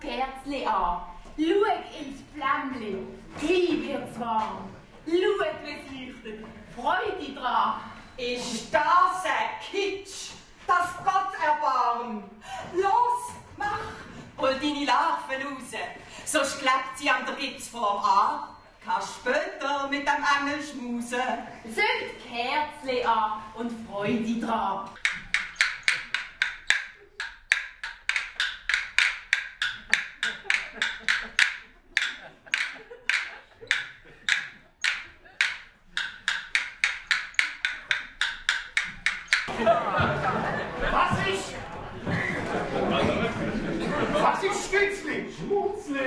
Kerzli an. Schau ins Flämmli. Gleich wird's warm. Schau, wie es leuchtet. Freude dran. Ist das ein Kitsch? Das Gott erbarm! Los, mach! Hol deine Larven raus, sonst klebt sie an der Gitzform an. Kannst später mit dem Engel schmusen. Zünd Kerzli an und Freude dran. Stützli? Schmutzli?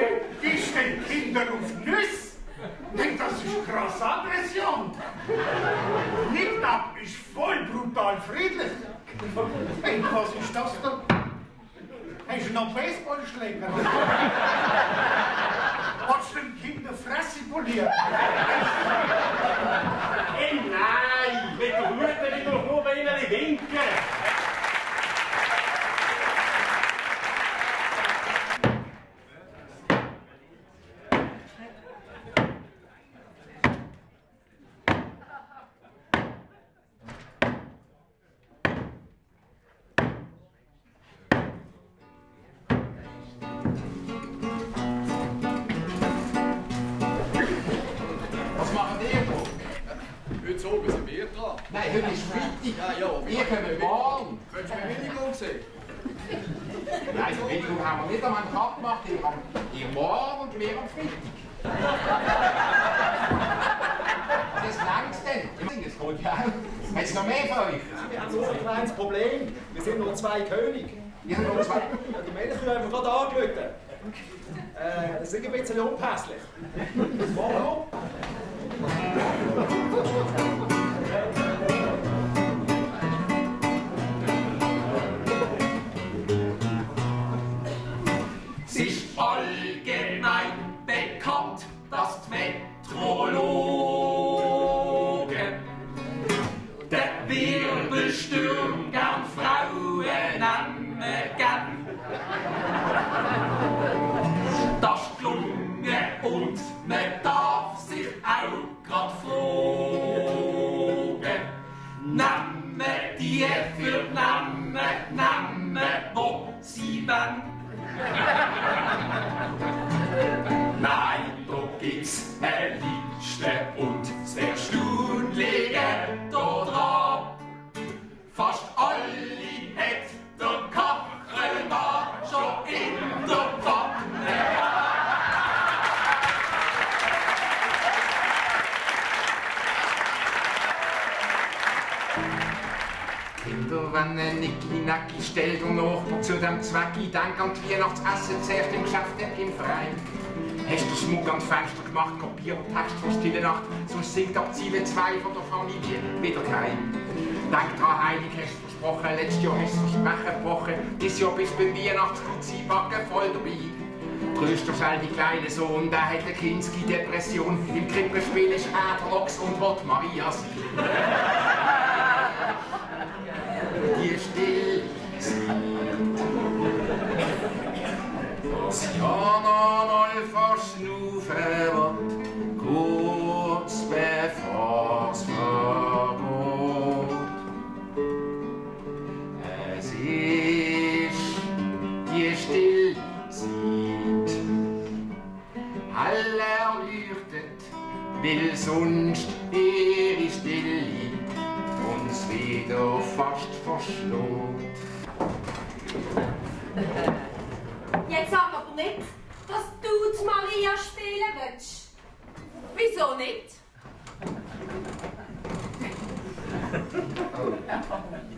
Ist den Kindern auf Nüsse? Nicht, das ist krasse Aggression. Nicht ab ist voll brutal friedlich. Hey, was ist das da? Hast du noch Baseballschläger? Hast du dem Kind eine Fresse poliert? Hey, nein! Mit der Mutter will doch nur bei ihnen winken! Heute ist Freitag. Ja, ja. Wir kommen morgen. Willst du Bewilligung sehen? Nein, die Bewilligung haben wir nicht am Tag gemacht. Ihr, am, ihr morgen und wir am Freitag. Das langst denn. Das geht ja auch. Hat es noch mehr für euch? Wir haben so ein kleines Problem. Wir sind nur zwei Könige. Wir sind nur zwei. Die Mädchen haben wir gerade angelötet. Äh, das ist ein bisschen unpässlich. Warum? Bekannt, dass Kinder, wenn ein Nicki-Nacki stellt und noch zu dem Zweck denk an die Weihnachtsessen zuerst im Geschäft, nicht im Verein. Hast du Schmuck ans Fenster gemacht, Kopier und Text von Stille Nacht, sonst singt ab Ziele 2 von der Familie wieder kein. Denk dran, Heilig hast du versprochen, letztes Jahr hast du Versprechen gebrochen, dieses Jahr bist du beim Weihnachtskruzzi backen voll dabei. Tröst doch die kleine Sohn, der hat eine Kinski-Depression, im Krippenspiel ist er Ochs und Wort Marias. Will sonst ihre Stille uns wieder fast verschlägt. Jetzt aber nicht, Maria spielen willst. Wieso nicht?